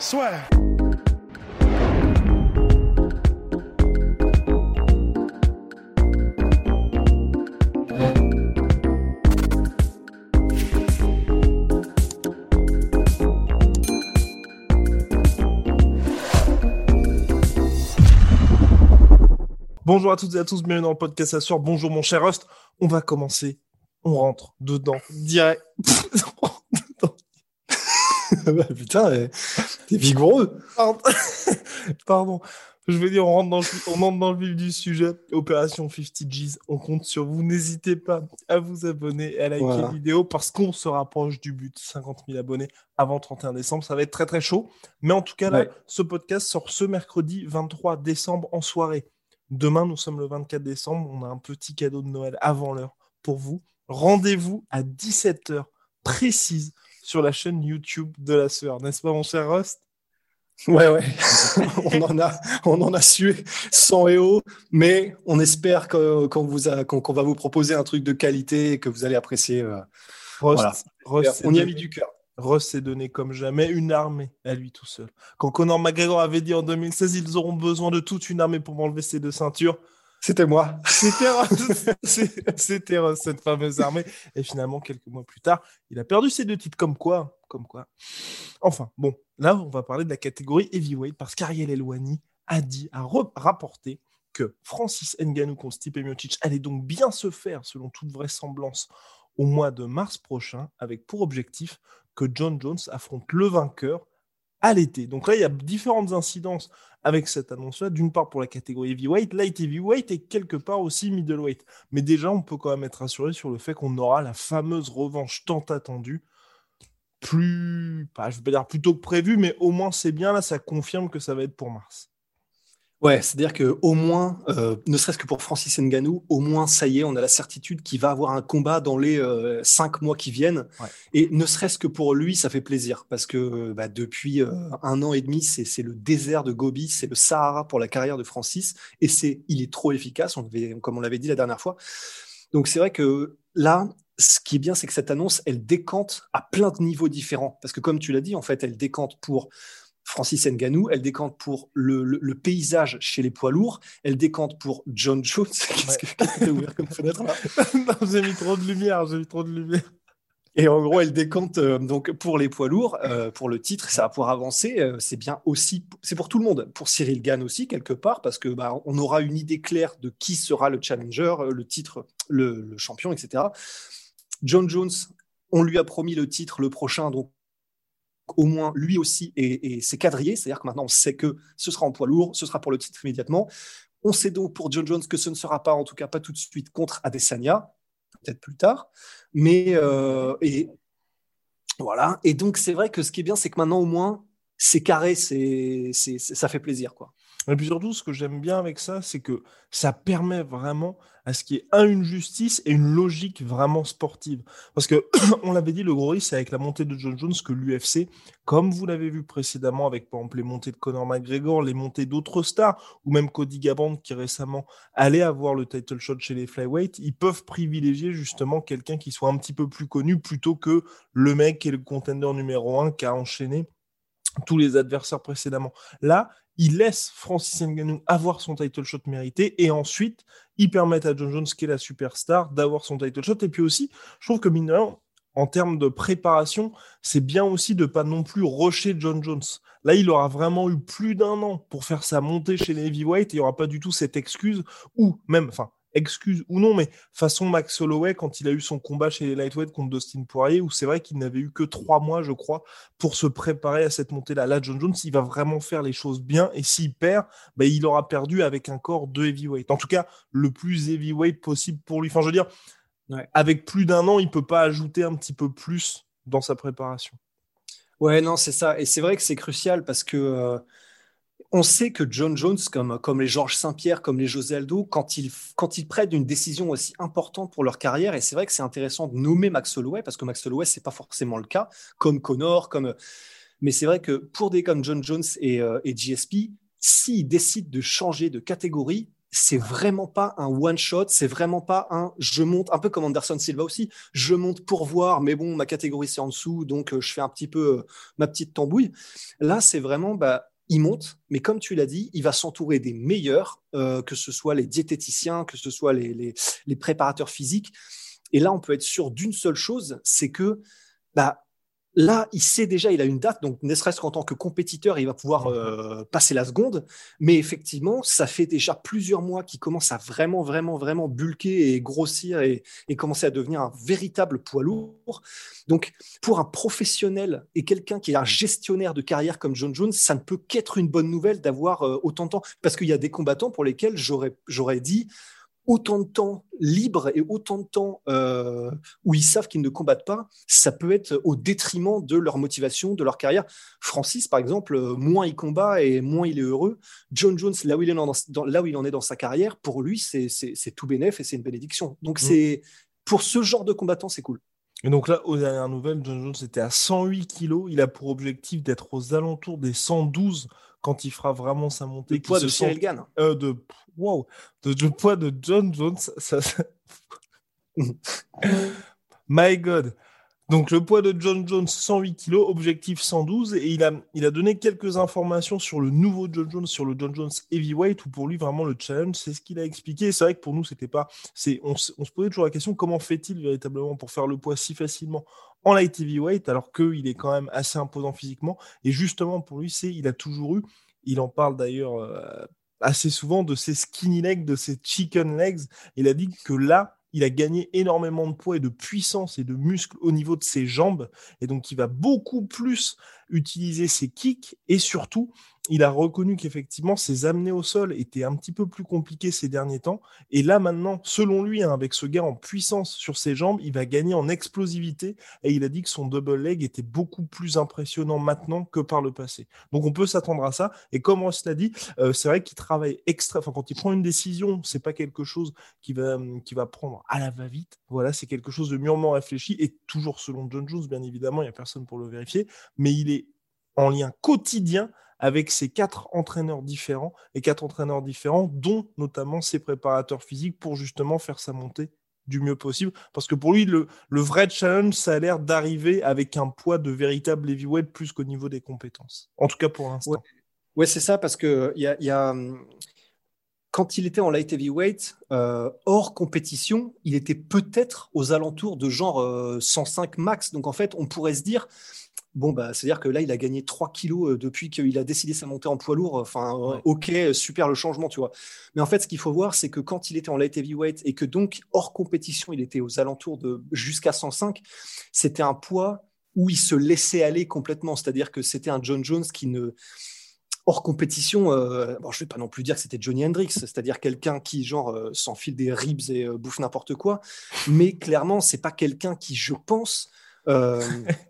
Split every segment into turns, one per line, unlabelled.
Soit. Bonjour à toutes et à tous, bienvenue dans le podcast Assure. Bonjour mon cher host. On va commencer. On rentre dedans. Direct.
Bah, putain, t'es vigoureux.
Pardon. Pardon. Je veux dire, on rentre, dans le, on entre dans le vif du sujet. Opération 50 G's. On compte sur vous. N'hésitez pas à vous abonner et à liker
Voilà.
la vidéo parce qu'on se rapproche du but. 50 000 abonnés avant 31 décembre. Ça va être très très chaud. Mais en tout cas, là, ce podcast sort ce mercredi 23 décembre en soirée. Demain, nous sommes le 24 décembre. On a un petit cadeau de Noël avant l'heure pour vous. Rendez-vous à 17h précise sur la chaîne YouTube de la sœur. N'est-ce pas, mon cher Rust
Ouais, ouais. on, en a, on en a sué 100 et haut, mais on espère qu'on vous a- qu'on va vous proposer un truc de qualité et que vous allez apprécier. euh.
Rust,
Voilà.
Rust
on y a mis du cœur.
Russ s'est donné comme jamais une armée à lui tout seul. Quand Conor McGregor avait dit en 2016 ils auront besoin de toute une armée pour m'enlever ces deux ceintures,
C'était moi.
c'était Russ, cette fameuse armée. Et finalement, quelques mois plus tard, il a perdu ses deux titres. Comme quoi, comme quoi. Enfin, bon, là, on va parler de la catégorie heavyweight parce qu'Ariel Elwani a dit, a rapporté que Francis Ngannou contre Stipe Miocic allait donc bien se faire, selon toute vraisemblance, au mois de mars prochain, avec pour objectif que John Jones affronte le vainqueur à l'été. Donc là, il y a différentes incidences avec cette annonce-là. D'une part pour la catégorie heavyweight, light heavyweight et quelque part aussi middleweight. Mais déjà, on peut quand même être rassuré sur le fait qu'on aura la fameuse revanche tant attendue. Plus, pas, je vais pas dire plutôt que prévu, mais au moins c'est bien là, ça confirme que ça va être pour mars.
Ouais, c'est-à-dire que au moins, euh, ne serait-ce que pour Francis Ngannou, au moins ça y est, on a la certitude qu'il va avoir un combat dans les euh, cinq mois qui viennent.
Ouais.
Et ne serait-ce que pour lui, ça fait plaisir parce que euh, bah, depuis euh, un an et demi, c'est c'est le désert de Gobi, c'est le Sahara pour la carrière de Francis, et c'est il est trop efficace, on l'avait- comme on l'avait dit la dernière fois. Donc c'est vrai que là, ce qui est bien, c'est que cette annonce, elle décante à plein de niveaux différents. Parce que comme tu l'as dit, en fait, elle décante pour Francis Ngannou, elle décante pour le, le- le paysage chez les poids lourds, elle décante pour John Jones. Qu'est-ce que qu'est-ce que t'as ouvert comme fenêtre là?
Non, j'ai mis trop de lumière, j'ai mis trop de lumière.
Et en gros, elle décante euh, donc pour les poids lourds, euh, pour le titre, ça va pouvoir avancer. euh, c'est bien aussi, c'est pour tout le monde, pour Cyril Gann aussi quelque part, parce que bah, on aura une idée claire de qui sera le challenger, le titre, le, le champion, etc. John Jones, on lui a promis le titre le prochain, donc au moins lui aussi et, et c'est quadrillé, c'est-à-dire que maintenant on sait que ce sera en poids lourd, ce sera pour le titre immédiatement. On sait donc pour John Jones que ce ne sera pas, en tout cas pas tout de suite, contre Adesanya, peut-être plus tard. Mais euh, et voilà. Et donc c'est vrai que ce qui est bien, c'est que maintenant au moins c'est carré, c'est- ça fait plaisir quoi.
Et puis surtout, ce que j'aime bien avec ça, c'est que ça permet vraiment à ce qu'il y ait un, une justice et une logique vraiment sportive. Parce que, on l'avait dit, le gros risque, c'est avec la montée de John Jones que l'UFC, comme vous l'avez vu précédemment avec, par exemple, les montées de Conor McGregor, les montées d'autres stars, ou même Cody Garbrandt qui récemment allait avoir le title shot chez les flyweight, ils peuvent privilégier justement quelqu'un qui soit un petit peu plus connu plutôt que le mec qui est le contender numéro un qui a enchaîné tous les adversaires précédemment. Là, il laisse Francis Ngannou avoir son title shot mérité et ensuite, ils permettent à John Jones, qui est la superstar, d'avoir son title shot. Et puis aussi, je trouve que mine en termes de préparation, c'est bien aussi de pas non plus rusher John Jones. Là, il aura vraiment eu plus d'un an pour faire sa montée chez les heavyweight et il n'y aura pas du tout cette excuse ou même, enfin, excuse ou non, mais façon Max Holloway quand il a eu son combat chez les lightweight contre Dustin Poirier, où c'est vrai qu'il n'avait eu que trois mois, je crois, pour se préparer à cette montée-là. Là, John Jones, il va vraiment faire les choses bien, et s'il perd, bah, il aura perdu avec un corps de heavyweight. En tout cas, le plus heavyweight possible pour lui. Enfin, je veux dire,
Ouais.
avec plus d'un an, il peut pas ajouter un petit peu plus dans sa préparation.
Ouais, non, c'est ça. Et c'est vrai que c'est crucial parce que euh, on sait que John Jones, comme, comme les Georges Saint-Pierre, comme les José Aldo, quand ils, quand ils prennent une décision aussi importante pour leur carrière, et c'est vrai que c'est intéressant de nommer Max Holloway, parce que Max Holloway, c'est pas forcément le cas, comme Connor, comme... Mais c'est vrai que pour des comme John Jones et, euh, et GSP, s'ils décident de changer de catégorie, c'est vraiment pas un one shot, c'est vraiment pas un je monte un peu comme Anderson Silva aussi, je monte pour voir, mais bon ma catégorie c'est en dessous, donc euh, je fais un petit peu euh, ma petite tambouille. Là c'est vraiment bah il monte, mais comme tu l'as dit, il va s'entourer des meilleurs, euh, que ce soit les diététiciens, que ce soit les, les, les, préparateurs physiques. Et là, on peut être sûr d'une seule chose, c'est que bah, Là, il sait déjà, il a une date, donc ne serait-ce qu'en tant que compétiteur, il va pouvoir euh, passer la seconde. Mais effectivement, ça fait déjà plusieurs mois qu'il commence à vraiment, vraiment, vraiment bulquer et grossir et, commencer à devenir un véritable poids lourd. Donc, pour un professionnel et quelqu'un qui est un gestionnaire de carrière comme John Jones, ça ne peut qu'être une bonne nouvelle d'avoir euh, autant de temps. Parce qu'il y a des combattants pour lesquels j'aurais dit autant de temps libre et autant de temps euh, où ils savent qu'ils ne combattent pas, ça peut être au détriment de leur motivation, de leur carrière. Francis, par exemple, euh, moins il combat et moins il est heureux. John Jones, là où il, en, dans, là où il en est dans sa carrière, pour lui, c'est tout bénéf et c'est une bénédiction. Donc, mm. c'est pour ce genre de combattant, c'est cool.
Et donc là, aux dernières nouvelles, John Jones était à 108 kilos. Il a pour objectif d'être aux alentours des 112 quand il fera vraiment sa montée.
Le poids de Cyril Gann.
Euh, de wow, de, le poids de John Jones. Ça, My God. Donc le poids de John Jones, 108 kg, objectif 112, et il a, il a donné quelques informations sur le nouveau John Jones, sur le John Jones heavyweight, où pour lui vraiment le challenge, c'est ce qu'il a expliqué. C'est vrai que pour nous, c'était pas, c'est, on, se posait toujours la question comment fait-il véritablement pour faire le poids si facilement en light heavyweight, alors qu'il est quand même assez imposant physiquement. Et justement pour lui, c'est, il a toujours eu, il en parle d'ailleurs euh, assez souvent de ses skinny legs, de ses chicken legs. Il a dit que là, il a gagné énormément de poids et de puissance et de muscles au niveau de ses jambes. Et donc, il va beaucoup plus utiliser ses kicks et surtout, il a reconnu qu'effectivement, ses amenés au sol étaient un petit peu plus compliqués ces derniers temps. Et là, maintenant, selon lui, hein, avec ce gars en puissance sur ses jambes, il va gagner en explosivité. Et il a dit que son double leg était beaucoup plus impressionnant maintenant que par le passé. Donc, on peut s'attendre à ça. Et comme Ross l'a dit, euh, c'est vrai qu'il travaille extra. Enfin, quand il prend une décision, c'est pas quelque chose qui va, qui va prendre à la va-vite. Voilà, c'est quelque chose de mûrement réfléchi et toujours selon John Jones, bien évidemment, il n'y a personne pour le vérifier. Mais il est en lien quotidien avec ces quatre entraîneurs différents et quatre entraîneurs différents, dont notamment ses préparateurs physiques pour justement faire sa montée du mieux possible. Parce que pour lui, le, vrai challenge, ça a l'air d'arriver avec un poids de véritable heavyweight plus qu'au niveau des compétences. En tout cas pour l'instant.
Ouais, c'est ça, parce que y y a, hum, quand il était en light heavyweight, euh, hors compétition, il était peut-être aux alentours de genre 105 euh, max. Donc en fait, on pourrait se dire, Bon, bah, c'est-à-dire que là, il a gagné 3 kilos euh, depuis qu'il a décidé sa montée en poids lourd. Enfin, euh, ok, super le changement, tu vois. Mais en fait, ce qu'il faut voir, c'est que quand il était en light heavyweight et que donc hors compétition, il était aux alentours de jusqu'à 105, c'était un poids où il se laissait aller complètement. C'est-à-dire que c'était un John Jones qui ne hors compétition, euh, bon, je vais pas non plus dire que c'était Johnny Hendrix, c'est-à-dire quelqu'un qui genre s'enfile des ribs et bouffe n'importe quoi, mais clairement c'est pas quelqu'un qui, je pense,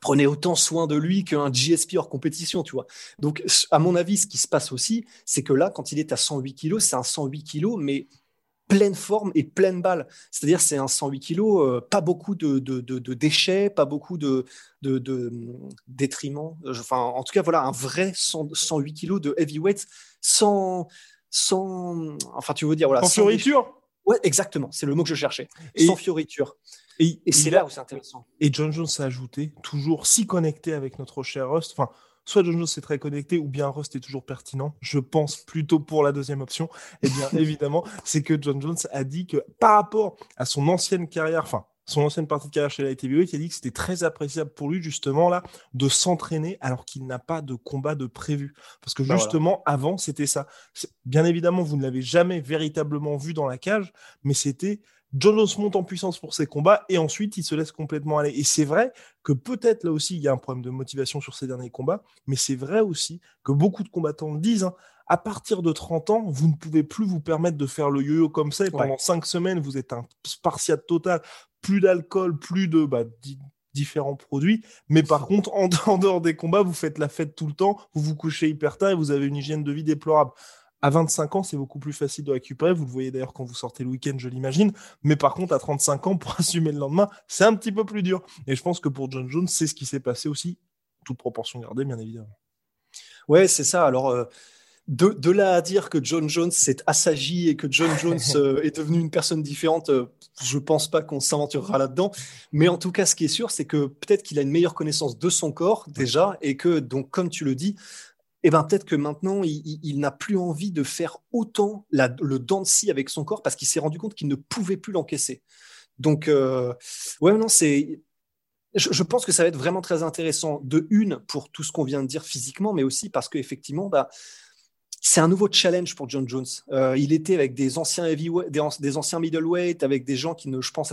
prenait autant soin de lui qu'un GSP hors compétition, tu vois. Donc, à mon avis, ce qui se passe aussi, c'est que là, quand il est à 108 kilos, c'est un 108 kilos, mais pleine forme et pleine balle. C'est-à-dire, c'est un 108 kilos, euh, pas beaucoup de, déchets, pas beaucoup de, de, détriments. Enfin, en tout cas, voilà, un vrai 108 kilos de heavyweight sans, sans, enfin, tu veux dire, voilà.
Sans, fioriture?
Ouais, exactement. C'est le mot que je cherchais. sans fioriture. Et, c'est là où c'est intéressant.
Et John Jones a ajouté, toujours si connecté avec notre cher Rust. Enfin, soit John Jones est très connecté, ou bien Rust est toujours pertinent. Je pense plutôt pour la deuxième option. Eh bien, évidemment, c'est que John Jones a dit que par rapport à son ancienne carrière, enfin, son ancienne partie de carrière chez la TV8, il a dit que c'était très appréciable pour lui, justement, là, de s'entraîner alors qu'il n'a pas de combat de prévu. Parce que bah justement, avant, c'était ça. Bien évidemment, vous ne l'avez jamais véritablement vu dans la cage, mais c'était Jones monte en puissance pour ses combats et ensuite il se laisse complètement aller. Et c'est vrai que peut-être là aussi il y a un problème de motivation sur ces derniers combats, mais c'est vrai aussi que beaucoup de combattants le disent. Hein, à partir de 30 ans, vous ne pouvez plus vous permettre de faire le yo-yo comme ça et pendant 5 semaines, vous êtes un spartiate total, plus d'alcool, plus de bah, différents produits. Mais par contre, en, en, dehors des combats, vous faites la fête tout le temps, vous vous couchez hyper tard et vous avez une hygiène de vie déplorable. À 25 ans, c'est beaucoup plus facile de récupérer. Vous le voyez d'ailleurs quand vous sortez le week-end, je l'imagine. Mais par contre, à 35 ans, pour assumer le lendemain, c'est un petit peu plus dur. Et je pense que pour John Jones, c'est ce qui s'est passé aussi, toute proportion gardée, bien évidemment.
Ouais, c'est ça. Alors, euh, de, là à dire que John Jones s'est assagi et que John Jones euh, est devenu une personne différente, euh, je pense pas qu'on s'aventurera là-dedans. Mais en tout cas, ce qui est sûr, c'est que peut-être qu'il a une meilleure connaissance de son corps déjà, et que donc, comme tu le dis, eh ben peut-être que maintenant il, n'a plus envie de faire autant le dent de scie avec son corps parce qu'il s'est rendu compte qu'il ne pouvait plus l'encaisser. Donc euh, ouais non c'est je, pense que ça va être vraiment très intéressant de une pour tout ce qu'on vient de dire physiquement mais aussi parce qu'effectivement bah c'est un nouveau challenge pour John Jones. Euh, il était avec des anciens heavyweight, des anciens middleweight, avec des gens qui ne, je pense,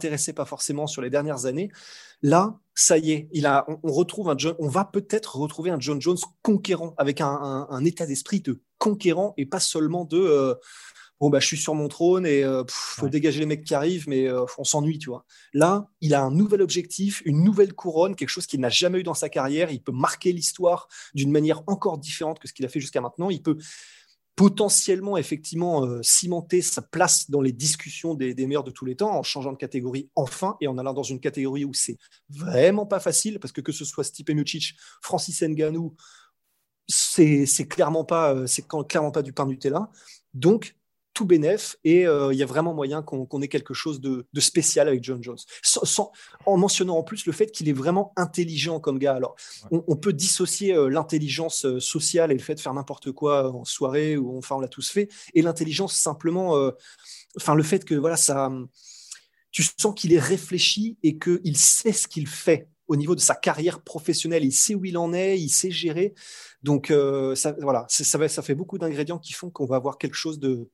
Intéressé pas forcément sur les dernières années. Là, ça y est, il a, on, retrouve un John, on va peut-être retrouver un John Jones conquérant, avec un, un, un état d'esprit de conquérant et pas seulement de. Euh, bon bah je suis sur mon trône et euh, faut dégager les mecs qui arrivent mais euh, on s'ennuie tu vois là il a un nouvel objectif une nouvelle couronne quelque chose qu'il n'a jamais eu dans sa carrière il peut marquer l'histoire d'une manière encore différente que ce qu'il a fait jusqu'à maintenant il peut potentiellement effectivement euh, cimenter sa place dans les discussions des, meilleurs de tous les temps en changeant de catégorie enfin et en allant dans une catégorie où c'est vraiment pas facile parce que que ce soit Stipe Miocic, Francis Ngannou c'est clairement pas c'est clairement pas du pain Nutella. Donc tout bénef et euh, il y a vraiment moyen qu'on ait quelque chose de, spécial avec John Jones. en mentionnant en plus le fait qu'il est vraiment intelligent comme gars. Alors, on, peut dissocier euh, l'intelligence euh, sociale et le fait de faire n'importe quoi en soirée, ou enfin on l'a tous fait, et l'intelligence simplement, enfin le fait que voilà ça, tu sens qu'il est réfléchi et qu'il sait ce qu'il fait au niveau de sa carrière professionnelle. Il sait où il en est, il sait gérer. Donc, ça, voilà, ça, ça fait beaucoup d'ingrédients qui font qu'on va avoir quelque chose de,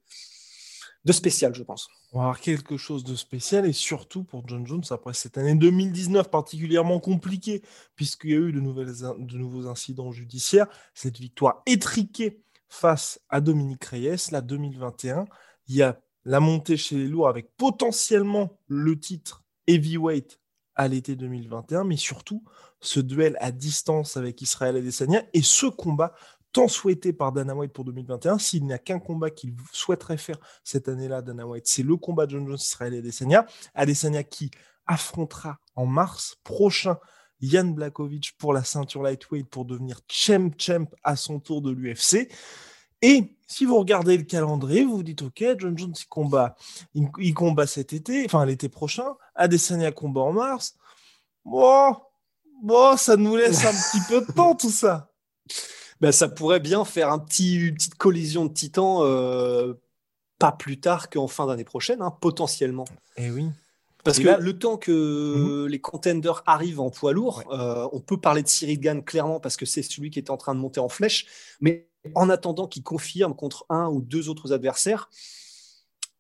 de spécial, je pense.
On va avoir quelque chose de spécial et surtout pour John Jones après cette année 2019 particulièrement compliquée puisqu'il y a eu de, nouvelles, nouveaux incidents judiciaires, cette victoire étriquée face à Dominique Reyes, la 2021, il y a la montée chez les lourds avec potentiellement le titre heavyweight à l'été 2021, mais surtout ce duel à distance avec Israël Adesanya et ce combat tant souhaité par Dana White pour 2021. S'il n'y a qu'un combat qu'il souhaiterait faire cette année-là, Dana White, c'est le combat de John Jones Israël Adesanya. Adesanya qui affrontera en mars prochain Yann Blakovic pour la ceinture lightweight pour devenir champ champ à son tour de l'UFC. Et si vous regardez le calendrier, vous vous dites OK, John Jones il combat, il, combat cet été, enfin l'été prochain, Adesanya combat en mars. Bon, bon, ça nous laisse un petit peu de temps tout ça.
Ben, ça pourrait bien faire un petit, une petite collision de titans euh, pas plus tard qu'en fin d'année prochaine, hein, potentiellement.
Eh oui.
Parce que le temps que mhm. les contenders arrivent en poids lourd, euh, on peut parler de Cyril Gann clairement parce que c'est celui qui est en train de monter en flèche. Mais en attendant qu'il confirme contre un ou deux autres adversaires,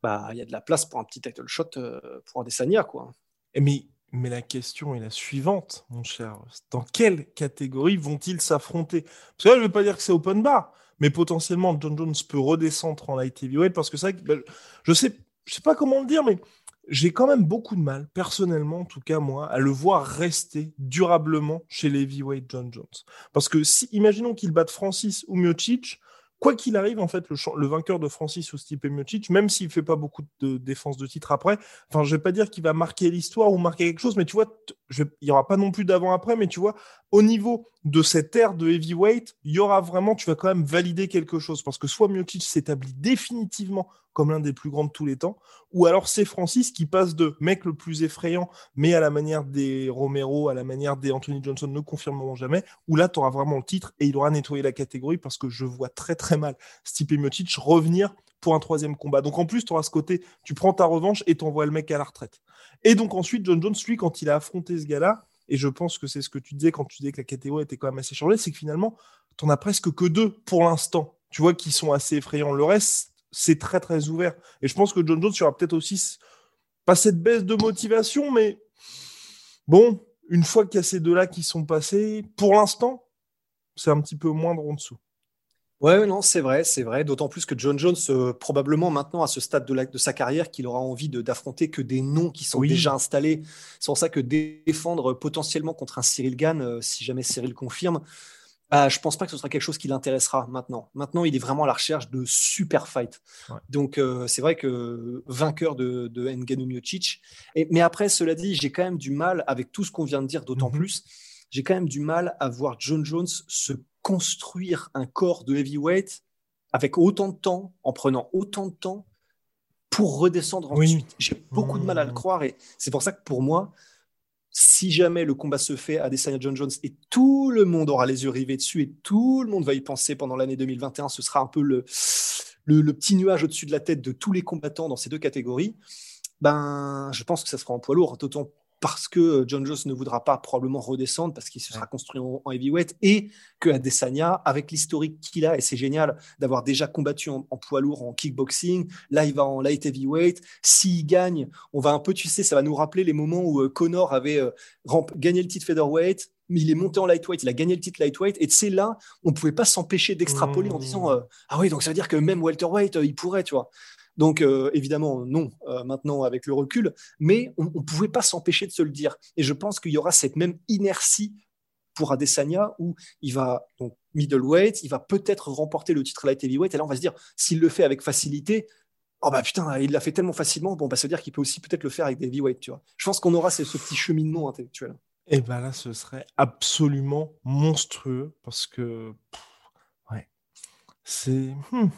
bah il y a de la place pour un petit title shot euh, pour Adesanya quoi.
Mais mais la question est la suivante, mon cher. Dans quelle catégorie vont-ils s'affronter? Parce que là, je ne veux pas dire que c'est open bar, mais potentiellement, John Jones peut redescendre en light heavyweight parce que ça, ben, je sais, je sais pas comment le dire, mais j'ai quand même beaucoup de mal, personnellement, en tout cas moi, à le voir rester durablement chez les heavyweight John Jones. Parce que si, imaginons qu'il batte Francis ou Miocic, quoi qu'il arrive, en fait, le, vainqueur de Francis ou Stipe Miocic, même s'il fait pas beaucoup de défense de titre après, je vais pas dire qu'il va marquer l'histoire ou marquer quelque chose, mais tu vois, il y aura pas non plus d'avant-après, mais tu vois, au niveau de cette ère de heavyweight, il y aura vraiment, tu vas quand même valider quelque chose, parce que soit Miocic s'établit définitivement comme l'un des plus grands de tous les temps, ou alors c'est Francis qui passe de mec le plus effrayant, mais à la manière des Romero, à la manière des Anthony Johnson ne confirmeront jamais, où là, tu auras vraiment le titre et il aura nettoyé la catégorie parce que je vois très très mal Stipe Miocic revenir pour un troisième combat. Donc en plus, tu auras ce côté, tu prends ta revanche et tu envoies le mec à la retraite. Et donc ensuite, John Jones, lui, quand il a affronté ce gars-là, et je pense que c'est ce que tu disais quand tu disais que la catégorie était quand même assez changée, c'est que finalement, tu n'en as presque que deux pour l'instant, tu vois, qui sont assez effrayants. Le reste, c'est très très ouvert. Et je pense que John Jones, il y aura peut-être aussi, pas cette baisse de motivation, mais bon, une fois qu'il y a ces deux-là qui sont passés, pour l'instant, c'est un petit peu moindre en dessous.
Ouais, non, c'est vrai, c'est vrai. D'autant plus que John Jones, euh, probablement maintenant à ce stade de, de sa carrière, qu'il aura envie d'affronter que des noms qui sont déjà installés. C'est pour ça que défendre potentiellement contre un Cyril Gann, euh, si jamais Cyril confirme, bah, je pense pas que ce sera quelque chose qui l'intéressera maintenant. Maintenant, il est vraiment à la recherche de super fight. Donc, euh, c'est vrai que vainqueur de, de Ngannou Miocic. Et, mais après, cela dit, j'ai quand même du mal avec tout ce qu'on vient de dire, d'autant mhm. plus. J'ai quand même du mal à voir John Jones se construire un corps de heavyweight avec autant de temps, en prenant autant de temps pour redescendre ensuite. J'ai beaucoup de mal à le mmh. croire et c'est pour ça que pour moi, si jamais le combat se fait à Desanya John Jones et tout le monde aura les yeux rivés dessus et tout le monde va y penser pendant l'année 2021, ce sera un peu le, petit nuage au-dessus de la tête de tous les combattants dans ces deux catégories. Ben, je pense que ça sera en poids lourd, parce que euh, John Jones ne voudra pas probablement redescendre parce qu'il se sera construit en, heavyweight et que Adesanya, avec l'historique qu'il a, et c'est génial d'avoir déjà combattu en, poids lourd, en kickboxing, là il va en light heavyweight, s'il gagne, on va un peu, tu sais, ça va nous rappeler les moments où euh, Connor avait euh, gagné le titre featherweight, mais il est monté en lightweight, il a gagné le titre lightweight, et c'est là, on ne pouvait pas s'empêcher d'extrapoler en disant, mmh. ah oui, donc ça veut dire que même welterweight, il pourrait, tu vois. Donc, euh, évidemment, non, euh, maintenant avec le recul, mais on ne pouvait pas s'empêcher de se le dire. Et je pense qu'il y aura cette même inertie pour Adesanya où il va, donc middleweight, il va peut-être remporter le titre light heavyweight, et là on va se dire, s'il le fait avec facilité, oh bah putain, il l'a fait tellement facilement, bon, bah ça dire qu'il peut aussi peut-être le faire avec des heavyweight, tu vois. Je pense qu'on aura ce, petit cheminement intellectuel.
Et ben là, ce serait absolument monstrueux parce que, ouais, c'est. Hmm.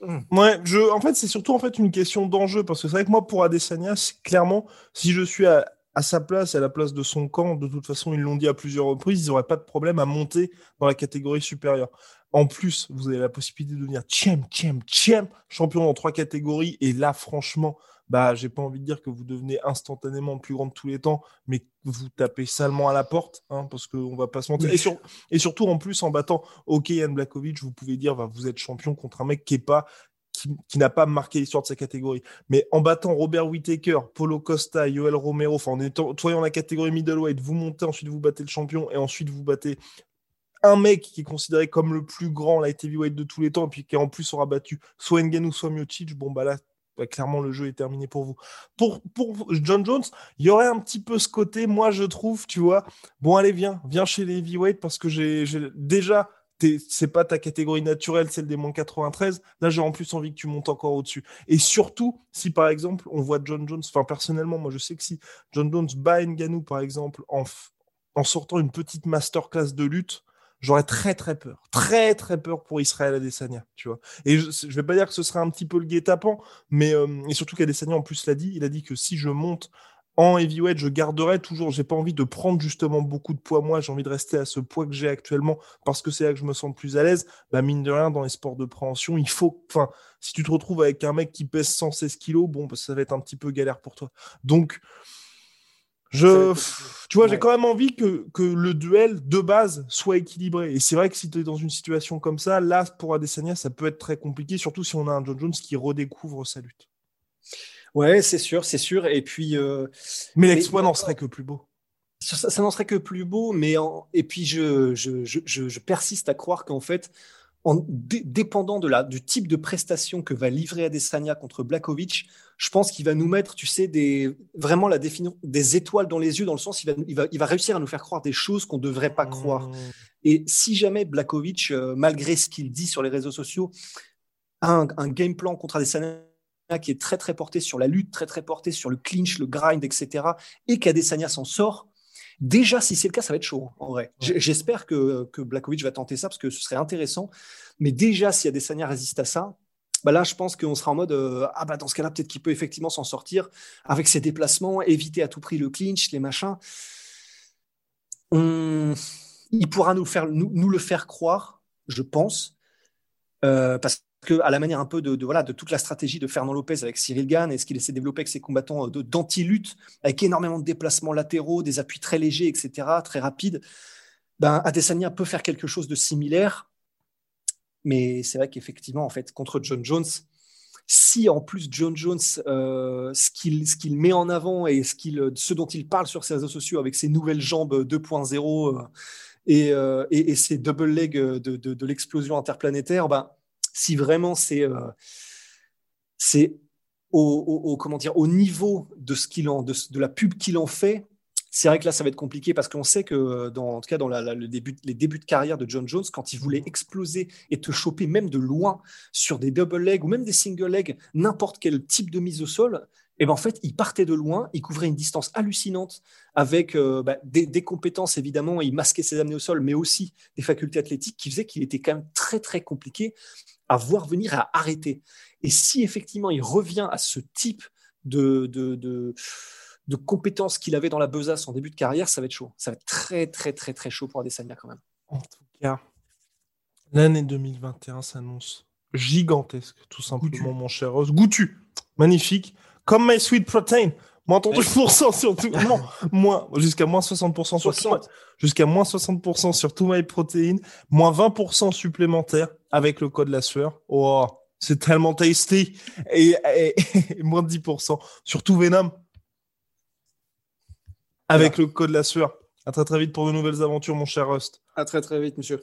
Mm. Ouais, en fait, c'est surtout une question d'enjeu parce que c'est vrai que moi, pour Adesanya, clairement, si je suis à, sa place, à la place de son camp, de toute façon, ils l'ont dit à plusieurs reprises, ils n'auraient pas de problème à monter dans la catégorie supérieure. En plus, vous avez la possibilité de devenir champ, champ, champ, champion dans trois catégories. Et là, franchement, bah, j'ai pas envie de dire que vous devenez instantanément le plus grand de tous les temps, mais vous tapez salement à la porte, hein, parce qu'on va pas se mentir. Et, surtout, en plus, en battant OK Yann Blakovic, vous pouvez dire, bah, vous êtes champion contre un mec qui est pas qui, n'a pas marqué l'histoire de sa catégorie. Mais en battant Robert Whittaker, Polo Costa, Yoel Romero, enfin en étant dans la catégorie middleweight, vous montez, ensuite vous battez le champion, et ensuite vous battez un mec qui est considéré comme le plus grand light heavyweight de tous les temps, et puis qui en plus aura battu soit Ngannou, soit Miocic, bon bah là, clairement le jeu est terminé pour vous. Pour, pour John Jones, il y aurait un petit peu ce côté, moi je trouve, tu vois, bon allez viens, viens chez les heavyweight parce que j'ai déjà c'est pas ta catégorie naturelle, celle des moins 93. Là, j'ai en plus envie que tu montes encore au-dessus. Et surtout, si par exemple, on voit John Jones, enfin personnellement, moi je sais que si John Jones bat Nganou, par exemple, en, en sortant une petite masterclass de lutte, j'aurais très très peur, très très peur pour Israël Adesanya, tu vois. Et je, je vais pas dire que ce serait un petit peu le guet-apens, mais euh, et surtout qu'Adesanya en plus l'a dit, il a dit que si je monte en heavyweight, je garderai toujours, j'ai pas envie de prendre justement beaucoup de poids moi, j'ai envie de rester à ce poids que j'ai actuellement parce que c'est là que je me sens plus à l'aise. Bah mine de rien, dans les sports de préhension, il faut, enfin, si tu te retrouves avec un mec qui pèse 116 kilos, bon, bah, ça va être un petit peu galère pour toi. Donc, je, tu vois, j'ai quand même envie que, que le duel de base soit équilibré. Et c'est vrai que si tu es dans une situation comme ça, là, pour Adesanya, ça peut être très compliqué, surtout si on a un John Jones qui redécouvre sa lutte.
Ouais, c'est sûr, c'est sûr. Et puis. Euh,
mais l'exploit n'en serait que plus beau.
Ça, n'en serait que plus beau, mais et puis je, je, je, je, persiste à croire qu'en fait, en dépendant de la, du type de prestation que va livrer Adesanya contre Blakovic, je pense qu'il va nous mettre, tu sais, des, vraiment la définition des étoiles dans les yeux, dans le sens il va, il va, il va réussir à nous faire croire des choses qu'on ne devrait pas croire. Mmh. Et si jamais Blakovic, euh, malgré ce qu'il dit sur les réseaux sociaux, a un, un game plan contre Adesanya qui est très très porté sur la lutte, très très porté sur le clinch, le grind, etc. Et qu'Adesanya s'en sort. Déjà, si c'est le cas, ça va être chaud, en vrai. J'espère que, que Blakovic va tenter ça parce que ce serait intéressant. Mais déjà, si Adesanya résiste à ça, bah là, je pense qu'on sera en mode euh, ah bah dans ce cas-là, peut-être qu'il peut effectivement s'en sortir avec ses déplacements, éviter à tout prix le clinch, les machins. Il pourra nous, faire, nous, le faire croire, je pense, euh, parce que à la manière un peu de, voilà de toute la stratégie de Fernand Lopez avec Cyril Gann et ce qu'il essaie de développer avec ses combattants d'anti-lutte avec énormément de déplacements latéraux, des appuis très légers, etc., très rapides, ben Adesanya peut faire quelque chose de similaire, mais c'est vrai qu'effectivement en fait contre John Jones, si en plus John Jones, euh, ce qu'il met en avant et ce, ce dont il parle sur ses réseaux sociaux avec ses nouvelles jambes 2.0 euh, euh, et, ses double legs de, l'explosion interplanétaire, ben, si vraiment c'est dire, au niveau de, ce en, de, la pub qu'il en fait, c'est vrai que là, ça va être compliqué parce qu'on sait que, dans, en tout cas, dans les débuts de carrière de John Jones, quand il voulait exploser et te choper même de loin sur des double legs ou même des single legs, n'importe quel type de mise au sol, et eh ben en fait, il partait de loin, il couvrait une distance hallucinante avec euh, bah, des, compétences évidemment, il masquait ses amenés au sol, mais aussi des facultés athlétiques qui faisaient qu'il était quand même très très compliqué à voir venir et à arrêter. Et si effectivement il revient à ce type de, de, de de compétences qu'il avait dans la besace en début de carrière, ça va être chaud. Ça va être très, très, très, très chaud pour Adesanya quand même.
En tout cas, l'année 2021 s'annonce gigantesque, tout simplement, mon cher Ross. Goûtu, magnifique. Comme My Sweet Protein. Moins 30% sur tout. moins, jusqu'à moins 60% sur tout. Jusqu'à moins 60% sur tout My Protein. Moins 20% supplémentaire avec le code la sueur. Oh, c'est tellement tasty. Et, et moins de 10% sur tout Venom avec le code la sueur. À très très vite pour de nouvelles aventures, mon cher Rust.
À très très vite, monsieur.